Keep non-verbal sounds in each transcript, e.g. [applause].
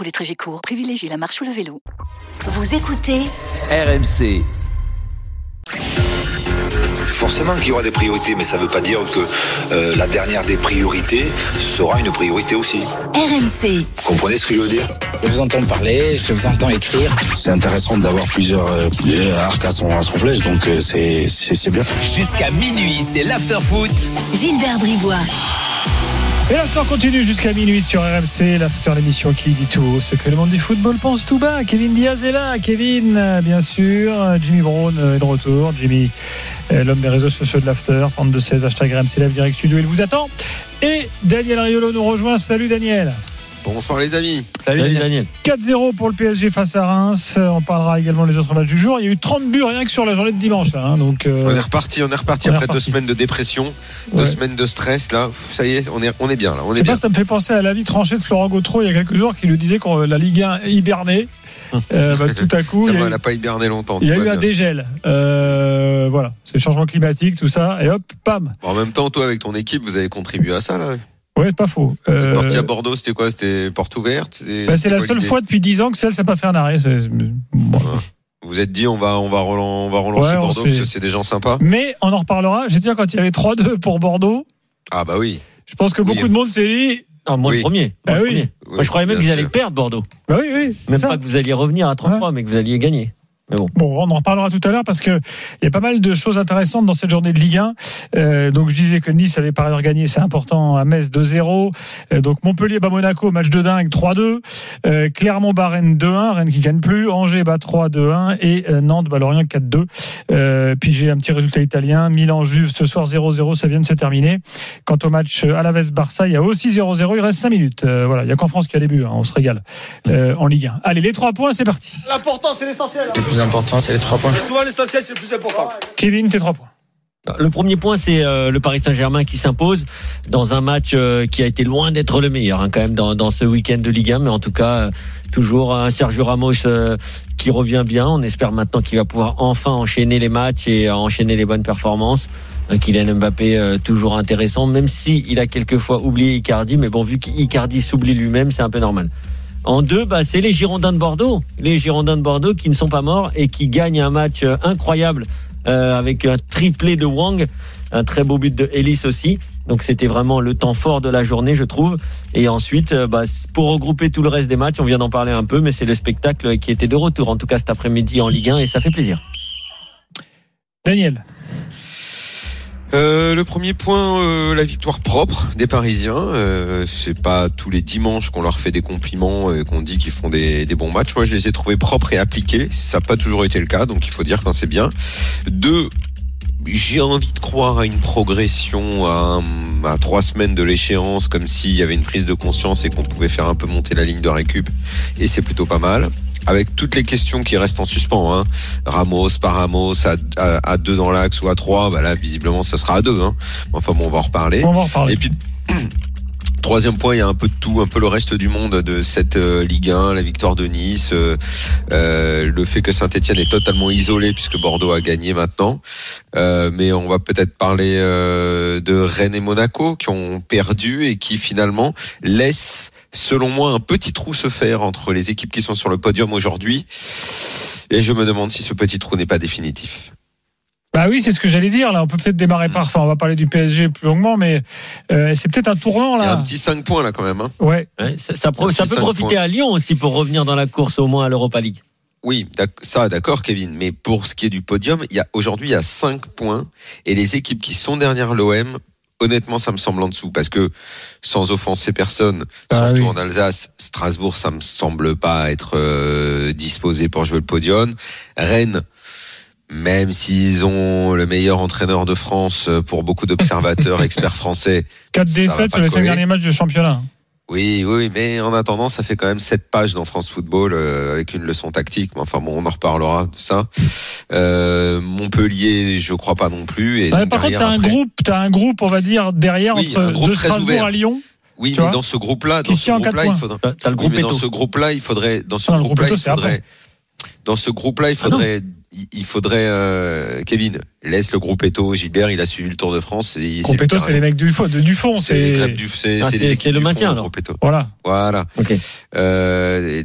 Pour les trajets courts, privilégiez la marche ou le vélo. Vous écoutez RMC. Forcément qu'il y aura des priorités, mais ça ne veut pas dire que euh, la dernière des priorités sera une priorité aussi. RMC. Vous comprenez ce que je veux dire? Je vous entends parler, je vous entends écrire. C'est intéressant d'avoir plusieurs euh, arcs à son, à son flèche, donc euh, c'est c'est- c'est bien. Jusqu'à minuit, c'est l'after-foot. Gilbert Bribois. Et l'instant continue jusqu'à minuit sur RMC, l'after l'émission qui dit tout haut. C'est que le monde du football pense tout bas. Kevin Diaz est là. Kevin, bien sûr. Jimmy Brown est de retour. Jimmy, euh, l'homme des réseaux sociaux de l'after. 3216 hashtag RMC Live Direct Studio. Il vous attend. Et Daniel Riolo nous rejoint. Salut Daniel. Bonsoir les amis. Salut, Daniel. 4-0 pour le PSG face à Reims. Euh, On parlera également des autres matchs du jour. Il y a eu 30 buts rien que sur la journée de dimanche. Là, hein. Donc, euh, On est reparti, on est reparti on est après deux semaines de dépression, deux Ouais. semaines de stress. Là, ça y est, on est, on est bien là, on Je est bien. pas, ça me fait penser à l'avis tranché de Florent Gautreau il y a quelques jours qui lui disait que la Ligue 1 hibernait. Euh, bah, tout à coup, Ça [laughs] il y va, a elle eu- n'a pas hiberné longtemps. Il y a eu un dégel. Euh, voilà, c'est le changement climatique, tout ça. Et hop, pam. Bon, en même temps, toi avec ton équipe, vous avez contribué à ça là. Ouais, pas faux. Êtes Euh, parti à Bordeaux, c'était quoi? C'était porte ouverte bah, c'est la seule fois depuis 10 ans que celle, ça n'a pas fait un arrêt. bon. Vous vous êtes dit, on va, on va, relan- on va relancer Ouais, on Bordeaux parce que c'est des gens sympas. Mais on en reparlera. J'ai dit quand il y avait 3-2 pour Bordeaux, Ah bah oui. je pense que Oui. beaucoup de monde s'est dit. Ah, moi Oui. le premier. Ah Moi, le oui. premier. Oui, Moi, je croyais même qu'ils allaient perdre Bordeaux. Bah oui, oui. Même ça. pas que vous alliez revenir à 33, mais que vous alliez gagner. Mais bon. Bon, on en reparlera tout à l'heure parce que il y a pas mal de choses intéressantes dans cette journée de Ligue 1. Euh, donc je disais que Nice avait par ailleurs gagné, c'est important, à Metz 2-0. Euh, donc Montpellier bat Monaco, match de dingue 3-2. Euh, Clermont bat Rennes 2-1, Rennes qui gagne plus. Angers bat 3-2-1 et euh, Nantes bat Lorient 4-2. Euh, puis j'ai un petit résultat italien. Milan Juve ce soir 0-0, ça vient de se terminer. Quant au match Alaves Barça, il y a aussi 0-0, il reste 5 minutes. Euh, voilà, il y a qu'en France qui a début, hein, on se régale euh, en Ligue 1. Allez, les trois points, c'est parti. L'important, c'est l'essentiel. Le plus important, c'est les trois points. Souvent, l'essentiel, c'est le plus important. Kevin, tes trois points. Le premier point, c'est euh, le Paris Saint-Germain qui s'impose dans un match euh, qui a été loin d'être le meilleur, hein, quand même, dans, dans ce week-end de Ligue 1. Mais en tout cas, euh, toujours un Sergio Ramos euh, qui revient bien. On espère maintenant qu'il va pouvoir enfin enchaîner les matchs et euh, enchaîner les bonnes performances. Kylian Mbappé, euh, toujours intéressant, même si il a quelquefois oublié Icardi. Mais bon, vu qu'Icardi s'oublie lui-même, c'est un peu normal. En deux, bah, c'est les Girondins de Bordeaux. Les Girondins de Bordeaux qui ne sont pas morts et qui gagnent un match euh, incroyable euh, avec un triplé de Wang, un très beau but de Ellis aussi. Donc c'était vraiment le temps fort de la journée, je trouve. Et ensuite, euh, bah, pour regrouper tout le reste des matchs, on vient d'en parler un peu, mais c'est le spectacle qui était de retour, en tout cas cet après-midi en Ligue 1, et ça fait plaisir. Daniel. Euh, le premier point, euh, la victoire propre des Parisiens. Euh, c'est pas tous les dimanches qu'on leur fait des compliments et qu'on dit qu'ils font des, bons matchs. Moi, je les ai trouvés propres et appliqués. Ça n'a pas toujours été le cas, donc il faut dire quand c'est bien. Deux, j'ai envie de croire à une progression à, à trois semaines de l'échéance, comme s'il y avait une prise de conscience et qu'on pouvait faire un peu monter la ligne de récup. Et c'est plutôt pas mal. Avec toutes les questions qui restent en suspens, hein. Ramos, pas Ramos, à, à, à deux dans l'axe ou à trois, bah là, visiblement, ça sera à deux. Hein. Enfin bon, on va en reparler. On va en reparler. Et puis, [clears throat] troisième point, il y a un peu de tout, un peu le reste du monde de cette euh, Ligue 1, la victoire de Nice, euh, euh, le fait que Saint-Etienne est totalement isolé puisque Bordeaux a gagné maintenant. Euh, mais on va peut-être parler euh, de Rennes et Monaco qui ont perdu et qui finalement laissent, selon moi, un petit trou se faire entre les équipes qui sont sur le podium aujourd'hui. Et je me demande si ce petit trou n'est pas définitif. Bah oui, c'est ce que j'allais dire. Là, on peut peut-être démarrer par. Enfin, on va parler du PSG plus longuement, mais euh, c'est peut-être un tournant Il y a là. un petit 5 points là quand même. Hein. Ouais. Ouais, ça, ça pro- Un ça petit peut profiter points. à Lyon aussi pour revenir dans la course au moins à l'Europa League. Oui, ça, d'accord, Kevin. Mais pour ce qui est du podium, il y a aujourd'hui il y a 5 points et les équipes qui sont derrière l'OM. Honnêtement, ça me semble en dessous parce que sans offenser personne, Ah surtout oui. en Alsace, Strasbourg, ça me semble pas être euh, disposé pour jouer le podium. Rennes, même s'ils ont le meilleur entraîneur de France euh, pour beaucoup d'observateurs, [laughs] experts français, 4 Ça va défaites sur les 5 coller. derniers matchs de championnat. Oui, oui, mais en attendant, ça fait quand même sept pages dans France Football euh, avec une leçon tactique. Mais enfin bon, on en reparlera de ça. Euh, Montpellier, je crois pas non plus. Et donc par contre, t'as un après- groupe, t'as un groupe, on va dire derrière Oui, un entre groupe de très Strasbourg ouvert. à Lyon. Oui, mais dans ce groupe-là, dans ce groupe-là, il faudrait. Le Oui, groupe mais dans ce groupe-là, il faudrait. Dans ce Ah, groupe groupe-là, il faudrait. Dans ce groupe-là, il Ah faudrait. Il faudrait. euh, Kevin, laisse le groupe Eto. Gilbert, il a suivi le Tour de France. Et il- Compéto, le c'est les mecs du fond, de- du fond, C'est les c'est crêpes du. C'est Ah, c'est le du maintien, fond, alors. groupe Eto. voilà. Voilà. Ok. Euh,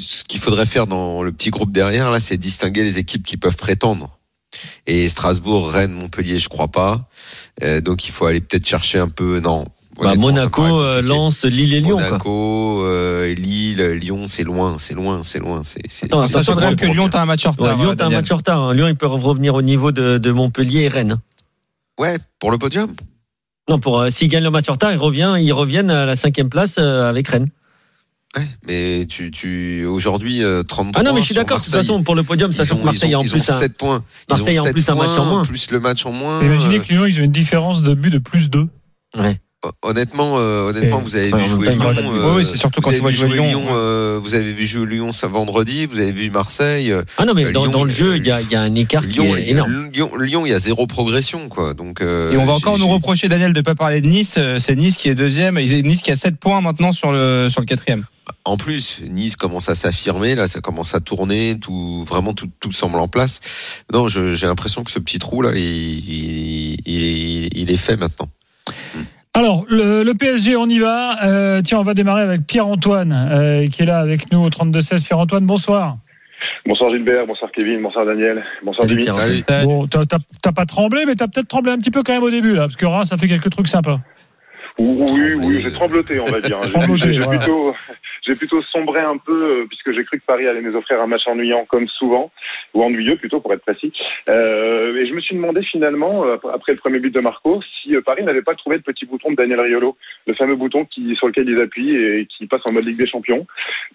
ce qu'il faudrait faire dans le petit groupe derrière, là, c'est distinguer les équipes qui peuvent prétendre. Et Strasbourg, Rennes, Montpellier, je crois pas. Euh, donc il faut aller peut-être chercher un peu. Non. Bah, Monaco, euh. Lens, Lille et Lyon. quoi. Monaco, euh, Lille, Lyon, c'est loin, c'est loin, c'est loin. C'est, c'est, Attends, c'est- sachant que. Lyon, t'as un match en Ouais, retard. Lyon, euh, t'as un match en retard. hein. Lyon, ils peuvent revenir au niveau de, de Montpellier et Rennes. hein. Ouais, pour le podium. Non, pour euh, s'ils gagnent le match en retard, ils reviennent, ils reviennent à la cinquième place euh, avec Rennes. Ouais, mais tu, tu, aujourd'hui, euh, 33. Ah non, mais je suis d'accord. De toute Marseille. façon, pour le podium, Ils sachant que Marseille ils ont, a en ils plus ont un. 7 points. Ils Marseille a en plus un match en points, moins. Plus le match en moins. Imaginez Euh, que Lyon, ils ont une différence de but de plus 2. Ouais. Honnêtement, euh, honnêtement, vous avez vu jouer Lyon. euh, Oui, c'est surtout quand vous tu avez vois vu jouer Lyon, Lyon. euh, vous avez vu jouer Lyon ça vendredi. Vous avez vu Marseille. Ah non, mais Euh, dans, Lyon, dans le jeu, il y a, il y a un écart qui Lyon, est énorme. Lyon, Lyon, il y a zéro progression, quoi. Donc. euh, Et on va encore nous reprocher, Daniel, de pas parler de Nice. C'est Nice qui est deuxième. Et Nice qui a 7 points maintenant sur le, sur le quatrième. En plus, Nice commence à s'affirmer, là, ça commence à tourner, tout, vraiment tout, tout semble en place. Non, j'ai l'impression que ce petit trou là, il, il, il- il est fait maintenant. Alors, le, le PSG, on y va. Euh, tiens, on va démarrer avec Pierre-Antoine, euh, qui est là avec nous au 32-16. Pierre-Antoine, bonsoir. Bonsoir Gilbert, bonsoir Kevin, bonsoir Daniel, bonsoir Salut, Dimitri. Salut. Bon, t'as pas tremblé, mais t'as peut-être tremblé un petit peu quand même au début, là, parce que Reims a fait quelques trucs sympas. Oui, oui, j'ai trembloté, on va dire. [laughs] J'ai- voilà. plutôt, plutôt sombré un peu, euh, puisque j'ai cru que Paris allait nous offrir un match ennuyant comme souvent, ou ennuyeux plutôt pour être précis. Euh, et je me suis demandé finalement, euh, après le premier but de Marco, si euh, Paris n'avait pas trouvé le petit bouton de Daniel Riolo, le fameux bouton qui, sur lequel ils appuient et qui passe en mode Ligue des Champions.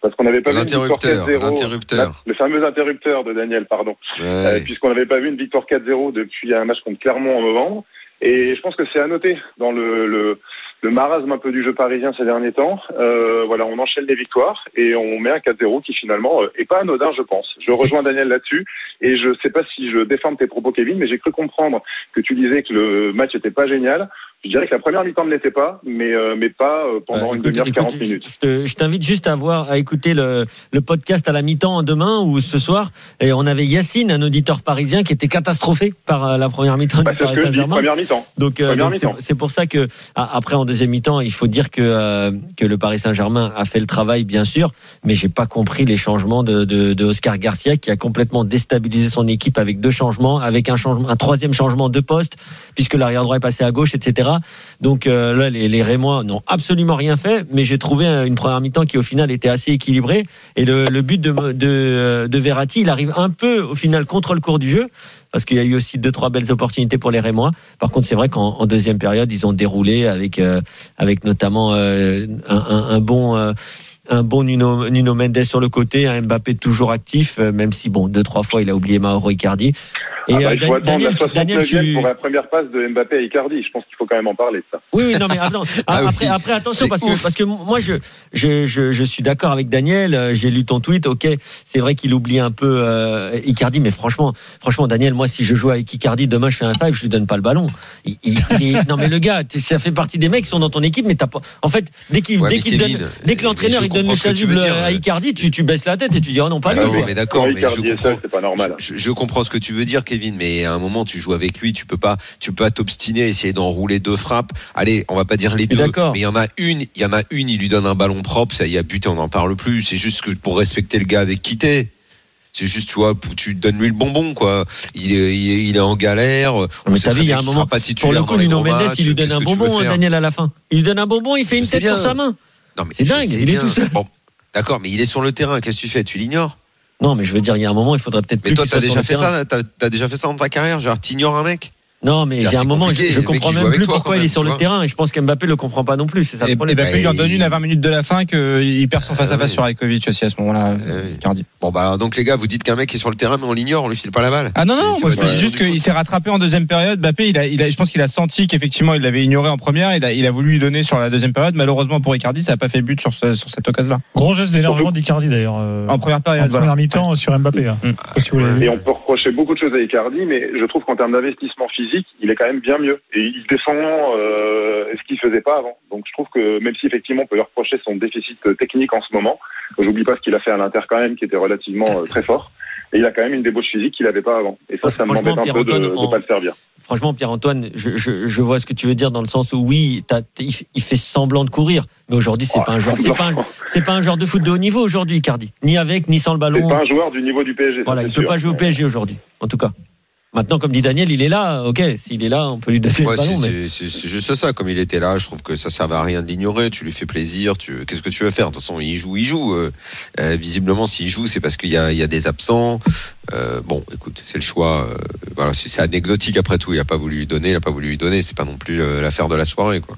Parce qu'on n'avait pas vu une victoire L'interrupteur, 4-0. l'interrupteur. Le fameux interrupteur de Daniel, pardon. Euh, puisqu'on n'avait pas vu une victoire 4-0 depuis un match contre Clermont en novembre. Et je pense que c'est à noter dans le, le, le marasme un peu du jeu parisien ces derniers temps. Euh, voilà, on enchaîne les victoires et on met un 4-0 qui finalement euh, est pas anodin, je pense. Je rejoins Daniel là-dessus et je sais pas si je déforme tes propos, Kevin, mais j'ai cru comprendre que tu disais que le match était pas génial. Je dirais que la première mi-temps ne l'était pas, mais euh, mais pas euh, pendant Euh, une demi-heure, écoute, 40 je- minutes. Je, te- je t'invite juste à voir, à écouter le, le podcast à la mi-temps demain ou ce soir. Et on avait Yacine, un auditeur parisien, qui était catastrophé par euh, la première mi-temps Bah, du Paris Saint-Germain. première mi-temps. Donc, euh, c'est- pour ça que après en deuxième mi-temps, il faut dire que euh, que le Paris Saint-Germain a fait le travail bien sûr, mais j'ai pas compris les changements de, de, de Oscar Garcia qui a complètement déstabilisé son équipe avec deux changements, avec un changement, un troisième changement de poste puisque l'arrière droit est passé à gauche, etc. Donc euh, là, les, les Rémois n'ont absolument rien fait, mais j'ai trouvé euh, une première mi-temps qui au final était assez équilibrée et le, but de, de de Verratti, il arrive un peu au final contre le cours du jeu parce qu'il y a eu aussi deux trois belles opportunités pour les Rémois. Par contre, c'est vrai qu'en en deuxième période, ils ont déroulé avec euh, avec notamment euh, un, bon euh, un bon Nuno, Nuno Mendes sur le côté, un Mbappé toujours actif, euh, même si bon deux trois fois il a oublié Mauro Icardi. Et Ah bah, euh, Daniel, la tu- Daniel, 69e tu pour la première passe de Mbappé à Icardi. Je pense qu'il faut quand même en parler de ça. oui, oui, non, mais attends, [laughs] Ah oui. après, après, attention, parce ouf. que, parce que moi, je, je, je, je suis d'accord avec Daniel. euh, J'ai lu ton tweet. Ok, c'est vrai qu'il oublie un peu euh, Icardi, mais franchement, franchement, Daniel, moi, si je joue avec Icardi demain, je fais un five, je lui donne pas le ballon. Il, il- il est- [laughs] non, mais le gars, ça fait partie des mecs qui sont dans ton équipe, mais t'as pas. En fait, dès qu'il, Ouais, dès qu'il donne, dès que l'entraîneur je il donne comprends le ce que tu chasuble veux dire. à Icardi, tu, tu baisses la tête et tu dis oh non pas Ah lui. non, mais d'accord, mais je Icardi comprends. seul, c'est pas normal. Je, je comprends ce que tu veux dire, Kevin, mais à un moment, tu joues avec lui, tu peux pas, tu peux pas t'obstiner, à essayer d'enrouler deux frappes. Allez, on va pas dire les deux, mais il y en a une, il y en a une, il lui donne un ballon propre, ça y a buté, on n'en parle plus. C'est juste que pour respecter le gars avec qui t'es. C'est juste, tu vois, tu donnes lui le bonbon, quoi. Il est, il est, il est en galère. On Mais t'as vu, il y a un moment, pas Pour le coup, Nuno Mendes, il lui donne un bonbon, Daniel, à la fin. Il lui donne un bonbon, il fait Je une tête sur bien. sa main. Non, mais C'est dingue, il est bien. tout seul. Bon, d'accord, mais il est sur le terrain. Qu'est-ce que tu fais? Tu l'ignores? Non, mais je veux dire, il y a un moment, il faudrait peut-être Mais toi, t'as déjà fait terrain. ça T'as t'as déjà fait ça dans ta carrière? Genre, t'ignores un mec? Non, mais Là, j'ai un c'est moment, je mec, comprends il même plus toi, pourquoi il est sur le vois. terrain. Et je pense qu'Mbappé le comprend pas non plus. C'est ça Et, le problème. Mbappé lui en Bah, donne il- une à 20 minutes de la fin qu'il perd son face à face oui. sur Rakovic aussi à ce moment-là. Euh, oui. Icardi. Bon bah donc les gars, vous dites qu'un mec est sur le terrain mais on l'ignore, on lui file pas la balle. Ah non non, moi je dis juste qu'il s'est rattrapé en deuxième période. Mbappé, il a, il a, je pense qu'il a senti qu'effectivement il l'avait ignoré en première. Il a, il a voulu lui donner sur la deuxième période. Malheureusement pour Icardi, ça n'a pas fait but sur, ce- sur cette occasion-là. Gros geste d'énervement d'Icardi d'ailleurs. euh, En première en période, première voilà. mi-temps sur Mbappé. hein. Mm. Je si. Et on peut reprocher beaucoup de à mais je trouve qu'en termes d'investissement physique, il est quand même bien mieux. Et il défend euh, ce qu'il faisait pas avant. Donc je trouve que même si effectivement on peut lui reprocher son déficit technique en ce moment, j'oublie pas ce qu'il a fait à l'Inter quand même, qui était relativement euh, très fort. Et il a quand même une débauche physique qu'il avait pas avant. Et ça, ça m'embête un peu de ne pas le servir. Franchement, Pierre-Antoine, je, je, je vois ce que tu veux dire dans le sens où oui, il, fait semblant de courir, mais aujourd'hui c'est Oh, pas un joueur, c'est pas un, c'est pas un joueur de foot de haut niveau aujourd'hui, Icardi, ni avec ni sans le C'est ballon. pas un joueur du niveau du PSG. Voilà, c'est il peut sûr. pas jouer au PSG aujourd'hui, en tout cas. Maintenant, comme dit Daniel, il est là. Ok, s'il est là, on peut lui donner Ouais, le ballon. c'est- mais... juste ça. Comme il était là, je trouve que ça servait à rien de l'ignorer. Tu lui fais plaisir. Tu qu'est-ce que tu veux faire? De toute façon, il joue, il joue. Euh, euh, visiblement, s'il joue, c'est parce qu'il y a, il y a des absents. Euh, bon, écoute, c'est le choix. euh, voilà, c'est anecdotique après tout. Il a pas voulu lui donner. Il a pas voulu lui donner. C'est pas non plus euh, l'affaire de la soirée, quoi.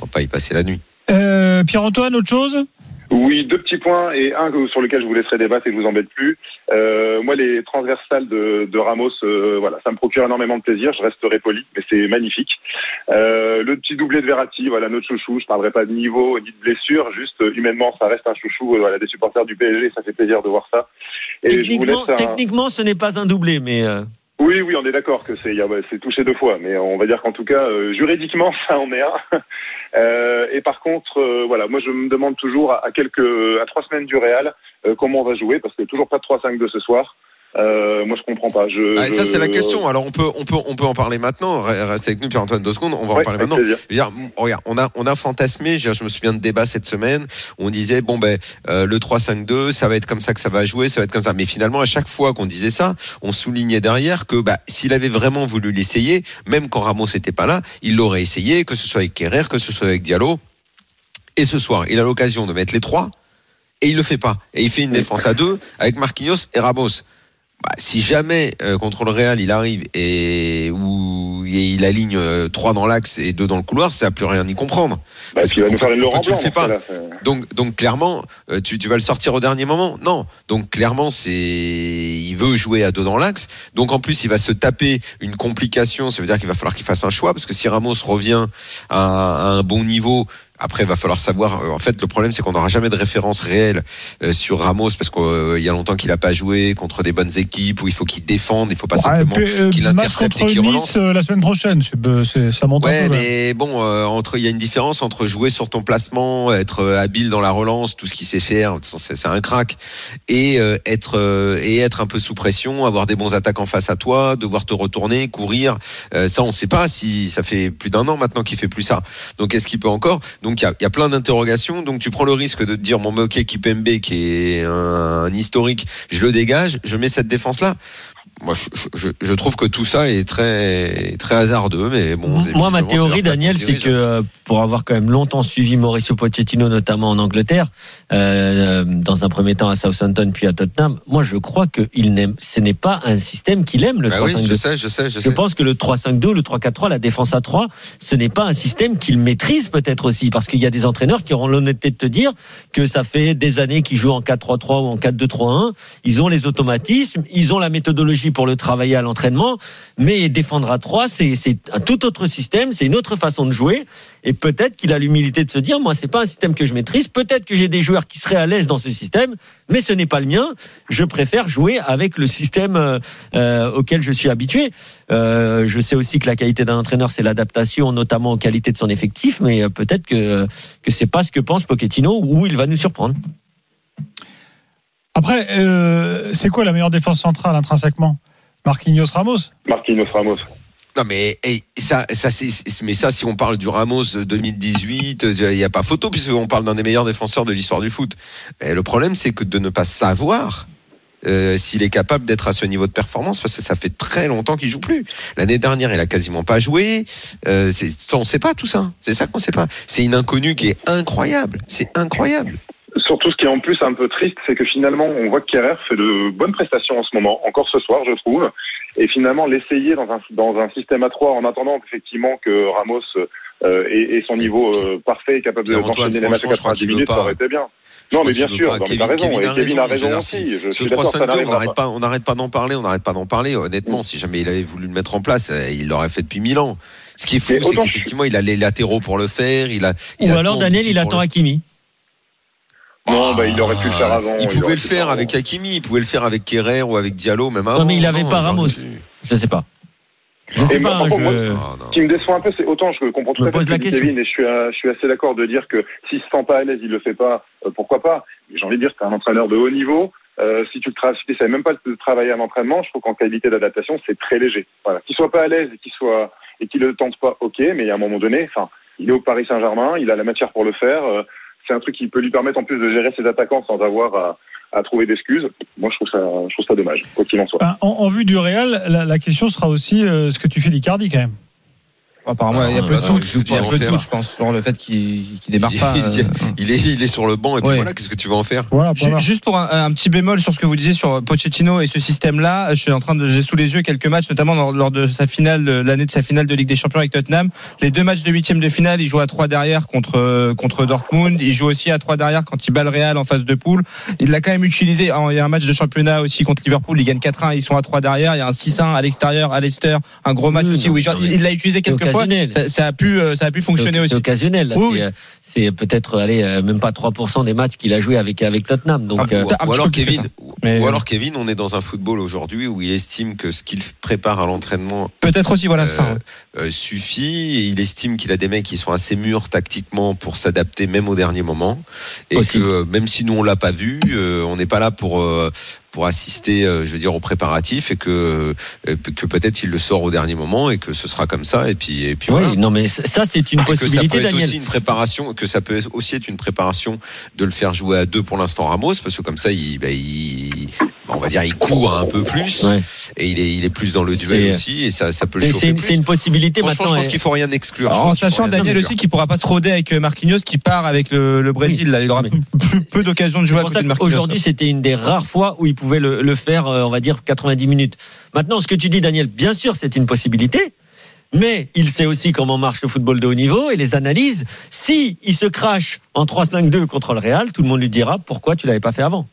On va pas y passer la nuit. Euh, Pierre-Antoine, autre chose? Oui, deux petits points et un sur lequel je vous laisserai débattre et je vous embête plus. Euh, moi, les transversales de, de Ramos, euh, voilà, ça me procure énormément de plaisir. Je resterai poli, mais c'est magnifique. Euh, le petit doublé de Verratti, voilà, notre chouchou. Je parlerai pas de niveau ni de blessure, juste euh, humainement, ça reste un chouchou. euh, voilà, des supporters du PSG, ça fait plaisir de voir ça. Et je vous Techniquement, laisse un- techniquement, ce n'est pas un doublé, mais euh, Oui, oui, on est d'accord que c'est c'est touché deux fois, mais on va dire qu'en tout cas, euh, juridiquement, [laughs] ça en est un. Euh, et par contre, euh, voilà, moi je me demande toujours à, quelques, à trois semaines du Real, comment on va jouer, parce que toujours pas de 3-5-2 ce soir. Euh, moi je comprends pas. Je, Ah, et ça, je- c'est la question. Alors, on peut, on peut, on peut en parler maintenant. Reste avec nous, Pierre-Antoine, deux secondes. On va en parler maintenant. dire, regarde, on a, on a fantasmé. Je, me souviens de débat cette semaine. On disait, bon, ben, euh, le 3-5-2, ça va être comme ça que ça va jouer, ça va être comme ça. Mais finalement, à chaque fois qu'on disait ça, on soulignait derrière que, bah, s'il avait vraiment voulu l'essayer, même quand Ramos n'était pas là, il l'aurait essayé, que ce soit avec Kerrer, que ce soit avec Diallo. Et ce soir, il a l'occasion de mettre les trois. Et il le fait pas. Et il fait une défense à deux avec Marquinhos et Ramos. Bah, si jamais euh, contre le Real il arrive et où il aligne euh, trois dans l'axe et deux dans le couloir, ça va plus rien y comprendre. Bah, Parce puis il va que nous faire une Laurent tu le fais pas donc, donc clairement, euh, tu, tu vas le sortir au dernier moment Non. Donc clairement, c'est il veut jouer à deux dans l'axe. Donc en plus, il va se taper une complication. Ça veut dire qu'il va falloir qu'il fasse un choix parce que si Ramos revient à, à un bon niveau. Après, il va falloir savoir. euh, En fait, le problème, c'est qu'on n'aura jamais de référence réelle euh, sur Ramos parce qu'il y a longtemps qu'il n'a pas joué contre des bonnes équipes où il faut qu'il défende. Il faut pas Ouais, simplement euh, qu'il intercepte et qu'il Nice relance. euh, la semaine prochaine, c'est- euh, ça monte un Ouais, peu. ouais. mais bon, euh, entre il y a une différence entre jouer sur ton placement, être euh, habile dans la relance, tout ce qu'il sait faire, c'est un crack, et euh, être euh, et être un peu sous pression, avoir des bons attaques en face à toi, devoir te retourner, courir. Euh, ça, on sait pas si ça fait plus d'un an maintenant qu'il fait plus ça. Donc, est-ce qu'il peut encore? Donc, a, il y a plein d'interrogations. Donc, tu prends le risque de te dire, mon ok, Kipembe, qui est un, un historique, je le dégage, je mets cette défense là. Moi, je, je, je trouve que tout ça est très très hasardeux, mais bon. Moi, ma théorie, Daniel, c'est que euh, pour avoir quand même longtemps suivi Mauricio Pochettino, notamment en Angleterre, euh, dans un premier temps à Southampton puis à Tottenham, moi, je crois que il n'aime, ce n'est pas un système qu'il aime le Bah oui, 3-5-2. je sais, je sais, je Je sais. pense que le 3-5-2, le 3-4-3, la défense à 3, ce n'est pas un système qu'il maîtrise peut-être aussi, parce qu'il y a des entraîneurs qui auront l'honnêteté de te dire que ça fait des années qu'ils jouent en 4-3-3 ou en 4-2-3-1. Ils ont les automatismes, ils ont la méthodologie pour le travailler à l'entraînement, mais défendre à 3, c'est un tout autre système, c'est une autre façon de jouer. Et peut-être qu'il a l'humilité de se dire, moi, c'est pas un système que je maîtrise. Peut-être que j'ai des joueurs qui seraient à l'aise dans ce système, mais ce n'est pas le mien. Je préfère jouer avec le système euh, euh, auquel je suis habitué. Euh, je sais aussi que la qualité d'un entraîneur, c'est l'adaptation, notamment aux qualités de son effectif, mais peut-être que que c'est pas ce que pense Pochettino ou il va nous surprendre. Après, euh, c'est quoi la meilleure défense centrale intrinsèquement? Marquinhos Ramos Marquinhos Ramos. Non mais hey, ça, ça c'est, c'est- mais ça si on parle du Ramos 2018, il n'y a pas photo puisqu'on parle d'un des meilleurs défenseurs de l'histoire du foot. Et le problème c'est que de ne pas savoir euh, s'il est capable d'être à ce niveau de performance parce que ça fait très longtemps qu'il joue plus. L'année dernière il a quasiment pas joué. Euh, c'est, ça, on sait pas tout ça. C'est ça qu'on sait pas. C'est une inconnue qui est incroyable. C'est incroyable. Surtout, ce qui est en plus un peu triste, c'est que finalement, on voit que Kerrer fait de bonnes prestations en ce moment, encore ce soir, je trouve. Et finalement, l'essayer dans un, dans un système à 3 en attendant effectivement que Ramos euh, ait, ait son niveau euh, parfait et capable de- d'enchaîner les matchs à franchement, je crois 90 qu'il veut minutes, ça aurait été bien. Je Non, mais bien sûr, Kevin- raison, Kevin et a Kevin a raison, raison aussi. Je Ce suis d'accord, ça 3-5-2, on n'arrête pas. pas, on n'arrête pas d'en parler, on n'arrête pas d'en parler. Honnêtement, si jamais il avait voulu le mettre en place, euh, il l'aurait fait depuis mille ans. Ce qui est fou, c'est qu'effectivement, il a les latéraux pour le faire. Il a, il Ou a alors Daniel, il attend le- Hakimi. Non, bah, il aurait pu le faire avant. Il pouvait le faire avec Hakimi, il pouvait le faire avec Kerrer ou avec Diallo, même avant. Non, mais il avait Non, pas Ramos. Je sais pas. Je Et sais moi, pas. moi, je- Ah. Ce qui me déçoit un peu, c'est autant je comprends tout Me à fait pose ce la question. Kevin et je suis, euh, je suis assez d'accord de dire que s'il se sent pas à l'aise, il le fait pas, euh, pourquoi pas? Mais J'ai envie de dire que c'est un entraîneur de haut niveau. Euh, si tu si tu savais même pas le travailler à l'entraînement, je trouve qu'en qualité d'adaptation, c'est très léger. Voilà. Qu'il soit pas à l'aise et qu'il soit et qu'il le tente pas, ok, mais à un moment donné, enfin, il est au Paris Saint-Germain, il a la matière pour le faire. euh, c'est un truc qui peut lui permettre en plus de gérer ses attaquants sans avoir à, trouver d'excuses. Moi, je trouve ça, je trouve ça dommage, quoi qu'il en soit. Ben, en, vue du Real, la, la question sera aussi euh, ce que tu fais d'Icardi quand même. Apparemment, il y a Ah, peu de bah, doute, qu'est-ce que tu il y a vas en peu de faire doute, je pense, sur le fait qu'il démarre Il- pas. [laughs] il, euh, il est, il est sur le banc et puis Ouais. voilà, qu'est-ce que tu vas en faire? Voilà. Juste pour un, un petit bémol sur ce que vous disiez sur Pochettino et ce système-là, je suis en train de, j'ai sous les yeux quelques matchs, notamment lors, lors de sa finale, l'année de sa finale de Ligue des Champions avec Tottenham. Les deux matchs de huitième de finale, il joue à trois derrière contre contre Dortmund. Il joue aussi à trois derrière quand il bat le Real en phase de poule. Il l'a quand même utilisé. Alors, Il y a un match de championnat aussi contre Liverpool. Il gagne 4-1. Ils sont à trois derrière. Il y a un 6-1 à l'extérieur à Leicester. Un gros match Oui, aussi non, où il, il l'a utilisé quelques fois. Occasionnel. Ça, ça a pu, euh, ça a pu fonctionner C'est aussi. occasionnel. là. Oui, C'est, oui. euh, C'est peut-être allez, euh, même pas 3% des matchs qu'il a joué avec, avec Tottenham. Donc, Ah, euh, ou alors Kevin, ou- Mais- ou alors Kevin, on est dans un football aujourd'hui où il estime que ce qu'il prépare à l'entraînement Peut-être aussi, voilà euh, ça. suffit. Et il estime qu'il a des mecs qui sont assez mûrs tactiquement pour s'adapter même au dernier moment. Et que même si nous on l'a pas vu, euh, on n'est pas là pour euh, pour assister, euh, je veux dire, aux préparatifs et que euh, que peut-être il le sort au dernier moment et que ce sera comme ça. Et puis et puis oui, voilà. non, mais ça, c'est une Et que ça peut possibilité, être aussi une préparation, que ça peut aussi être une préparation de le faire jouer à deux pour l'instant Ramos, parce que comme ça, il, bah, il- on va dire, il court un peu plus Ouais. et il est, il est plus dans le duel aussi et ça, ça peut le C'est- chauffer C'est une, possibilité Franchement, maintenant. je pense et- qu'il faut rien exclure. En sachant Daniel exclure. aussi qu'il pourra pas se rôder avec euh, Marquinhos qui part avec le, le Brésil. Là, il aura [laughs] peu, d'occasions de jouer de Marquinhos. qu'aujourd'hui, c'était une des rares fois où il pouvait le, le faire, euh, on va dire, 90 minutes. Maintenant, ce que tu dis, Daniel, bien sûr, c'est une possibilité. Mais il sait aussi comment marche le football de haut niveau et les analyses. Si il se crache en 3-5-2 contre le Real, tout le monde lui dira pourquoi tu l'avais pas fait avant.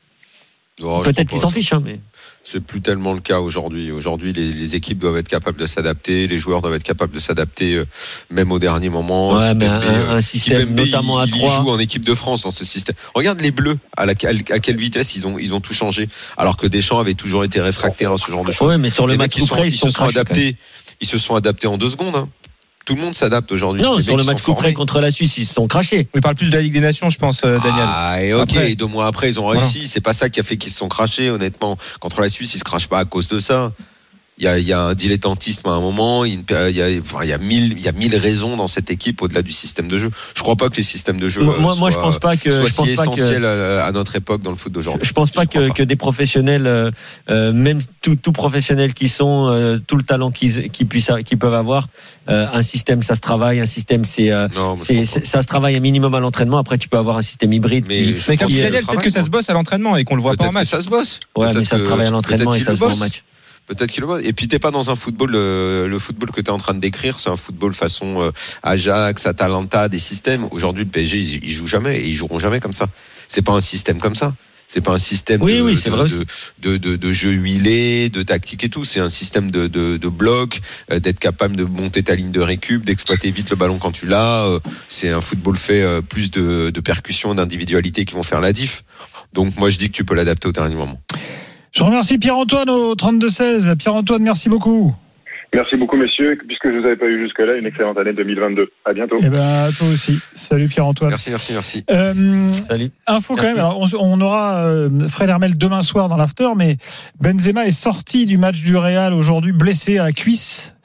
Oh, Peut-être crois qu'il pas. s'en fiche, hein, mais C'est plus tellement le cas aujourd'hui. Aujourd'hui, les, les équipes doivent être capables de s'adapter, les joueurs doivent être capables de s'adapter, euh, même au dernier moment. Ouais, mais un- euh, un système notamment à il, il trois. joue en équipe de France dans ce système. Regarde les Bleus, à, la, à quelle vitesse ils ont, ils ont tout changé, alors que Deschamps avait toujours été réfractaire à ce genre de choses. ouais, mais sur le Les match ils, coup sont, près, ils ils se sont adaptés. Ils se sont adaptés en deux secondes. hein. Tout le monde s'adapte aujourd'hui. Non, Les sur le match coup près contre la Suisse, ils se sont crachés. On parle plus de la Ligue des Nations, je pense, euh, Daniel. Ah, et ok, Après. et deux mois après, ils ont réussi. C'est pas ça qui a fait qu'ils se sont crachés, honnêtement. Contre la Suisse, ils se crachent pas à cause de ça. Il y a, il y a un dilettantisme à un moment. Il y a, une- il y a, enfin, il y a mille, il y a mille raisons dans cette équipe au-delà du système de jeu. Je crois pas que les systèmes de jeu Moi, euh, moi, je soient- pense pas que soient je pense si pas que essentiels à, notre époque dans le foot d'aujourd'hui. Je pense pas crois que, que des professionnels, euh, euh, même tout, tout professionnels qui sont, euh, tout le talent qu'ils qu'ils puissent, qu'ils peuvent avoir, euh, un système ça se travaille, un système c'est, euh, Non, mais je c'est, crois c'est- ça se travaille un minimum à l'entraînement. Après tu peux avoir un système hybride. Mais qui- je Mais comme le peut-être que ça se bosse à l'entraînement et qu'on le voit pas en que match. ça se bosse. ouais, mais ça se que- travaille à l'entraînement et ça se voit le en bosse. match. Peut-être qu'il le voit. Et puis t'es pas dans un football, le, le football que tu es en train de décrire, c'est un football façon euh, Ajax, Atalanta, des systèmes. Aujourd'hui, le PSG, ils, ils jouent jamais et ils joueront jamais comme ça. C'est pas un système comme ça. C'est pas un système Oui, de, oui, de, c'est vrai de, de, jeu huilé, de tactique et tout. C'est un système de, de, de bloc, euh, d'être capable de monter ta ligne de récup, d'exploiter vite le ballon quand tu l'as. Euh, C'est un football fait euh, plus de, de percussions, d'individualité qui vont faire la diff. Donc moi, je dis que tu peux l'adapter au dernier moment. Je remercie Pierre-Antoine au 32-16. Pierre-Antoine, merci beaucoup. Merci beaucoup, messieurs. Puisque je vous avais pas eu jusque-là, une excellente année 2022. À bientôt. Et ben, à toi aussi. Salut Pierre-Antoine. Merci, merci, merci. Euh, Salut. info quand Merci. même. Alors, on, on aura euh, Fred Hermel demain soir dans l'after, mais Benzema est sorti du match du Real aujourd'hui blessé à la cuisse.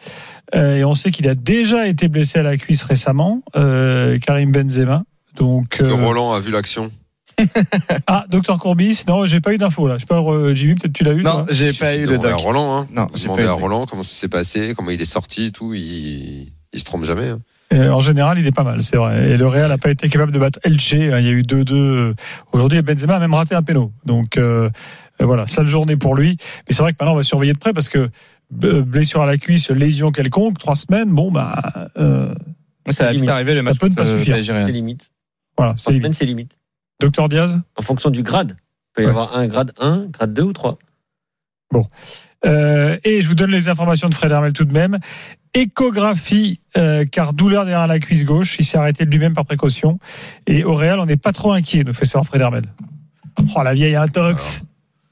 Euh, et on sait qu'il a déjà été blessé à la cuisse récemment, euh, Karim Benzema. Donc, Est-ce que Roland a vu l'action? [laughs] ah, docteur Courbis, non, j'ai pas eu d'info là. Je sais pas, euh, Jimmy, peut-être tu l'as eu. Non, j'ai pas eu de à. Roland, hein. Non, j'ai Demander pas eu à. Roland comment ça s'est passé, comment il est sorti et tout. Il, il se trompe jamais. hein. Euh, en général, il est pas mal, c'est vrai. Et le Real n'a pas été capable de battre Elche. hein. Il y a eu 2-2 aujourd'hui. et Benzema a même raté un péno. Donc euh, euh, voilà, sale journée pour lui. Mais c'est vrai que maintenant, on va surveiller de près parce que euh, blessure à la cuisse, lésion quelconque, trois semaines, bon, bah. euh, Ça va vite limite. arriver le match peut ne pas euh, suffire. C'est limite. voilà, c'est semaine, c'est limite. Docteur Diaz En fonction du grade. Il peut y Ouais. avoir un grade 1, grade 2 ou 3. Euh, et je vous donne les informations de Fred Hermel tout de même. Échographie, euh, car douleur derrière la cuisse gauche. Il s'est arrêté de lui-même par précaution. Et au Real, on n'est pas trop inquiet, nous fait ça Fred Hermel. Oh, la vieille intox.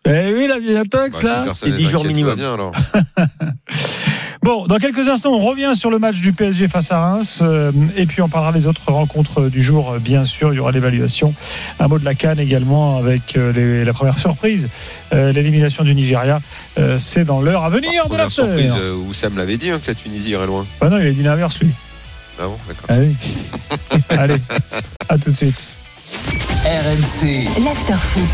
Eh oui, la vieille intox, Bah, là. si c'est n'est 10 jours minimum. bien, alors. [laughs] Bon, dans quelques instants, on revient sur le match du PSG face à Reims. euh, et puis, on parlera des autres rencontres du jour, euh, bien sûr. Il y aura l'évaluation. Un mot de la Cannes également avec euh, les- la première surprise, euh, l'élimination du Nigeria. Euh, C'est dans l'heure à venir de la Première surprise, euh, Oussam l'avait dit hein, que la Tunisie irait loin. Ah non, il a dit l'inverse, lui. Ah bon, d'accord. Ah oui. [laughs] Allez, à tout de suite. RMC. L'afterfoot.